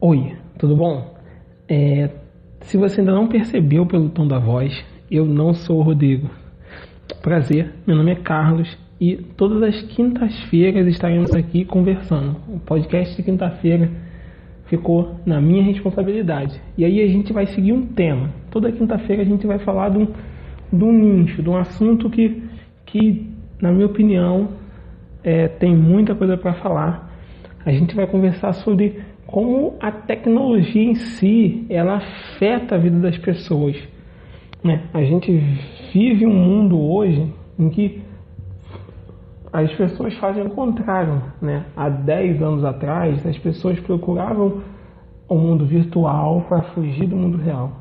Oi, tudo bom? É, se você ainda não percebeu pelo tom da voz, eu não sou o Rodrigo. Prazer, meu nome é Carlos e todas as quintas-feiras estaremos aqui conversando. O podcast de quinta-feira ficou na minha responsabilidade. E aí a gente vai seguir um tema. Toda quinta-feira a gente vai falar de um, de um nicho, de um assunto que, que na minha opinião, é, tem muita coisa para falar. A gente vai conversar sobre como a tecnologia em si ela afeta a vida das pessoas. Né? A gente vive um mundo hoje em que as pessoas fazem o contrário. Né? Há 10 anos atrás, as pessoas procuravam o mundo virtual para fugir do mundo real.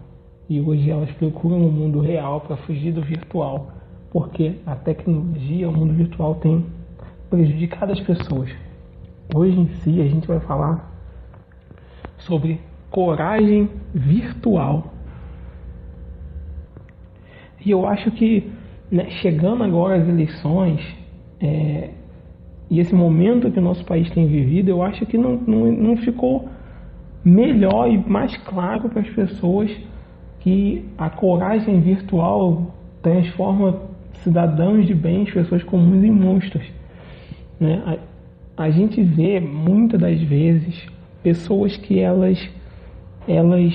E hoje elas procuram o mundo real para fugir do virtual. Porque a tecnologia, o mundo virtual tem prejudicado as pessoas. Hoje em si a gente vai falar sobre coragem virtual. E eu acho que né, chegando agora às eleições é, e esse momento que o nosso país tem vivido, eu acho que não, não, não ficou melhor e mais claro para as pessoas que a coragem virtual transforma cidadãos de bem, pessoas comuns em monstros. Né? A, a gente vê muitas das vezes pessoas que elas, elas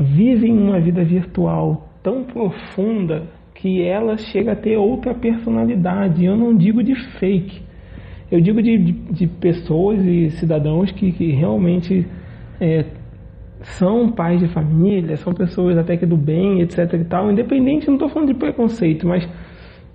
vivem uma vida virtual tão profunda que ela chega a ter outra personalidade. Eu não digo de fake, eu digo de, de, de pessoas e cidadãos que, que realmente é, são pais de família, são pessoas até que do bem, etc. e tal, independente, não estou falando de preconceito, mas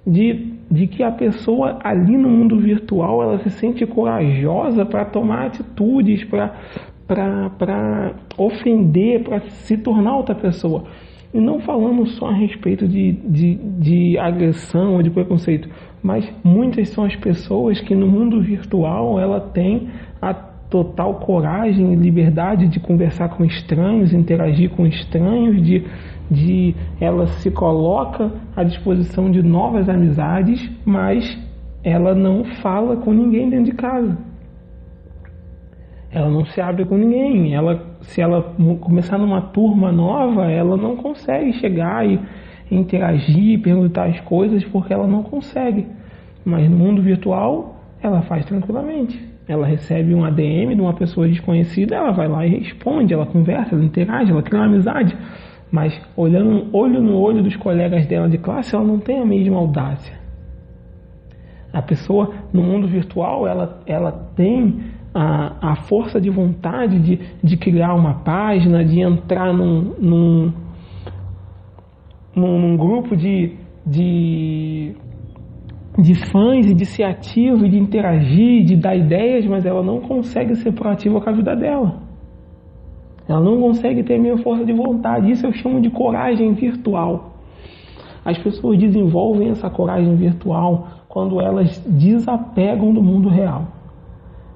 de de que a pessoa ali no mundo virtual ela se sente corajosa para tomar atitudes, para ofender, para se tornar outra pessoa. E não falando só a respeito de, de, de agressão ou de preconceito, mas muitas são as pessoas que no mundo virtual ela tem a total coragem e liberdade de conversar com estranhos, interagir com estranhos, de de ela se coloca à disposição de novas amizades, mas ela não fala com ninguém dentro de casa. Ela não se abre com ninguém. Ela, se ela começar numa turma nova, ela não consegue chegar e interagir, perguntar as coisas, porque ela não consegue. Mas no mundo virtual, ela faz tranquilamente. Ela recebe um ADM de uma pessoa desconhecida, ela vai lá e responde, ela conversa, ela interage, ela cria uma amizade. Mas olhando olho no olho dos colegas dela de classe, ela não tem a mesma audácia. A pessoa no mundo virtual, ela, ela tem a, a força de vontade de, de criar uma página, de entrar num, num, num, grupo de, de, de fãs e de ser ativo e de interagir, de dar ideias, mas ela não consegue ser proativa com a vida dela. Ela não consegue ter a minha força de vontade. Isso eu chamo de coragem virtual. As pessoas desenvolvem essa coragem virtual quando elas desapegam do mundo real.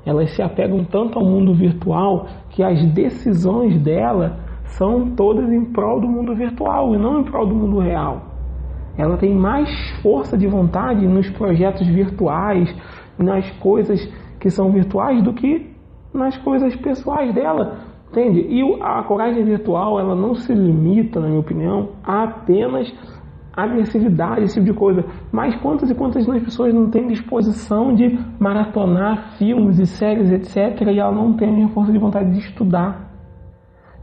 Elas se apegam tanto ao mundo virtual que as decisões dela são todas em prol do mundo virtual e não em prol do mundo real. Ela tem mais força de vontade nos projetos virtuais, nas coisas que são virtuais do que nas coisas pessoais dela, Entende? E a coragem virtual, ela não se limita, na minha opinião, a apenas agressividade, esse tipo de coisa. Mas quantas e quantas pessoas não têm disposição de maratonar filmes e séries, etc., e ela não tem a mesma força de vontade de estudar.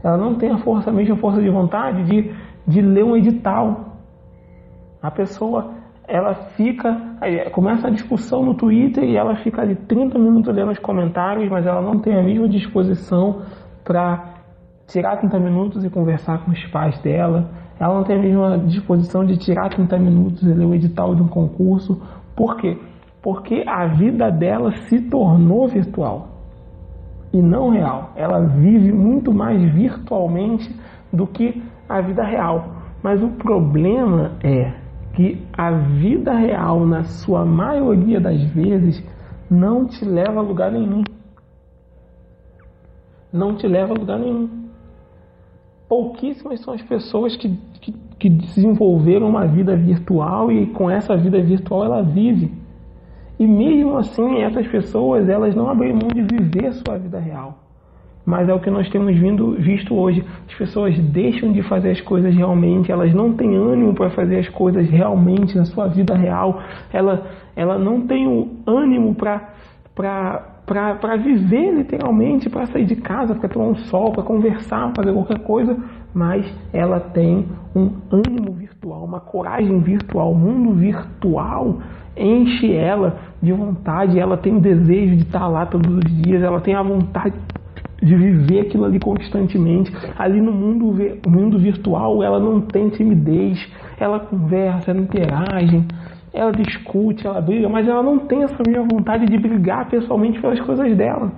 Ela não tem a, força, a mesma força de vontade de, de ler um edital. A pessoa, ela fica, começa a discussão no Twitter e ela fica ali 30 minutos lendo os comentários, mas ela não tem a mesma disposição para tirar 30 minutos e conversar com os pais dela. Ela não tem a mesma disposição de tirar 30 minutos e ler o edital de um concurso. Por quê? Porque a vida dela se tornou virtual e não real. Ela vive muito mais virtualmente do que a vida real. Mas o problema é que a vida real, na sua maioria das vezes, não te leva a lugar nenhum não te leva a lugar nenhum. Pouquíssimas são as pessoas que, que, que desenvolveram uma vida virtual e com essa vida virtual ela vive. E mesmo assim, essas pessoas elas não abrem mão de viver sua vida real. mas é o que nós temos vindo, visto hoje. As pessoas deixam de fazer as coisas realmente, elas não têm ânimo para fazer as coisas realmente na sua vida real, ela, ela não tem o ânimo para para viver literalmente, para sair de casa, para tomar um sol, para conversar, fazer qualquer coisa, mas ela tem um ânimo virtual, uma coragem virtual, o mundo virtual enche ela de vontade, ela tem o desejo de estar lá todos os dias, ela tem a vontade de viver aquilo ali constantemente. Ali no mundo, mundo virtual, ela não tem timidez, ela conversa, ela interage, ela discute, ela briga, mas ela não tem essa mesma vontade de brigar pessoalmente pelas coisas dela.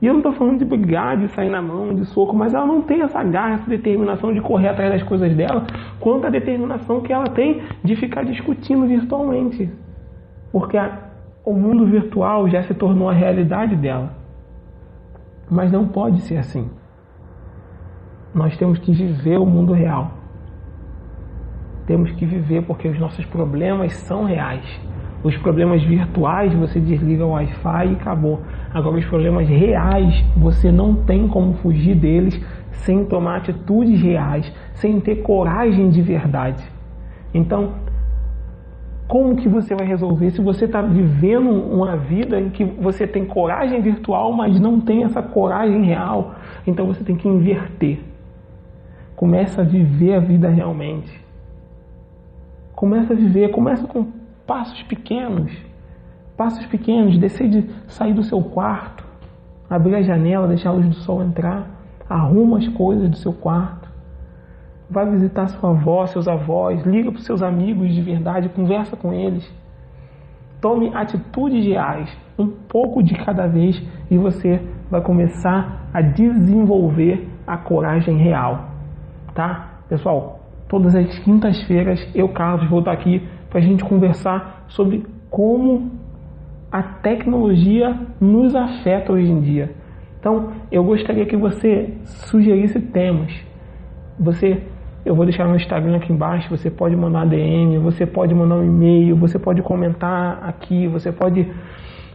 E eu não estou falando de brigar, de sair na mão, de soco, mas ela não tem essa garra, essa determinação de correr atrás das coisas dela, quanto a determinação que ela tem de ficar discutindo virtualmente. Porque a, o mundo virtual já se tornou a realidade dela. Mas não pode ser assim. Nós temos que viver o mundo real. Temos que viver porque os nossos problemas são reais. Os problemas virtuais você desliga o Wi-Fi e acabou. Agora, os problemas reais você não tem como fugir deles sem tomar atitudes reais, sem ter coragem de verdade. Então, como que você vai resolver se você está vivendo uma vida em que você tem coragem virtual, mas não tem essa coragem real? Então você tem que inverter. Começa a viver a vida realmente. Começa a viver, começa com passos pequenos. Passos pequenos, decide sair do seu quarto, abrir a janela, deixar a luz do sol entrar, arruma as coisas do seu quarto vai visitar sua avó, seus avós, liga para os seus amigos de verdade, conversa com eles. Tome atitudes reais, um pouco de cada vez, e você vai começar a desenvolver a coragem real. Tá? Pessoal, todas as quintas-feiras eu, Carlos, vou estar aqui para a gente conversar sobre como a tecnologia nos afeta hoje em dia. Então, eu gostaria que você sugerisse temas. Você eu vou deixar no Instagram aqui embaixo, você pode mandar DM, você pode mandar um e-mail, você pode comentar aqui, você pode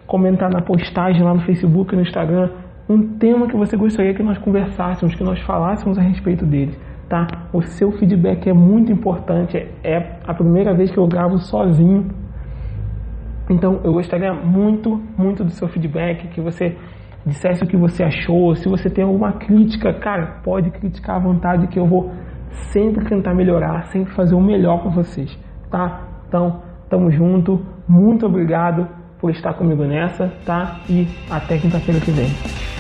comentar na postagem lá no Facebook no Instagram um tema que você gostaria que nós conversássemos, que nós falássemos a respeito dele, tá? O seu feedback é muito importante, é a primeira vez que eu gravo sozinho. Então, eu gostaria muito, muito do seu feedback, que você dissesse o que você achou, se você tem alguma crítica, cara, pode criticar à vontade que eu vou sempre tentar melhorar, sempre fazer o melhor para vocês, tá? Então, tamo junto, muito obrigado por estar comigo nessa, tá? E até quinta-feira que vem.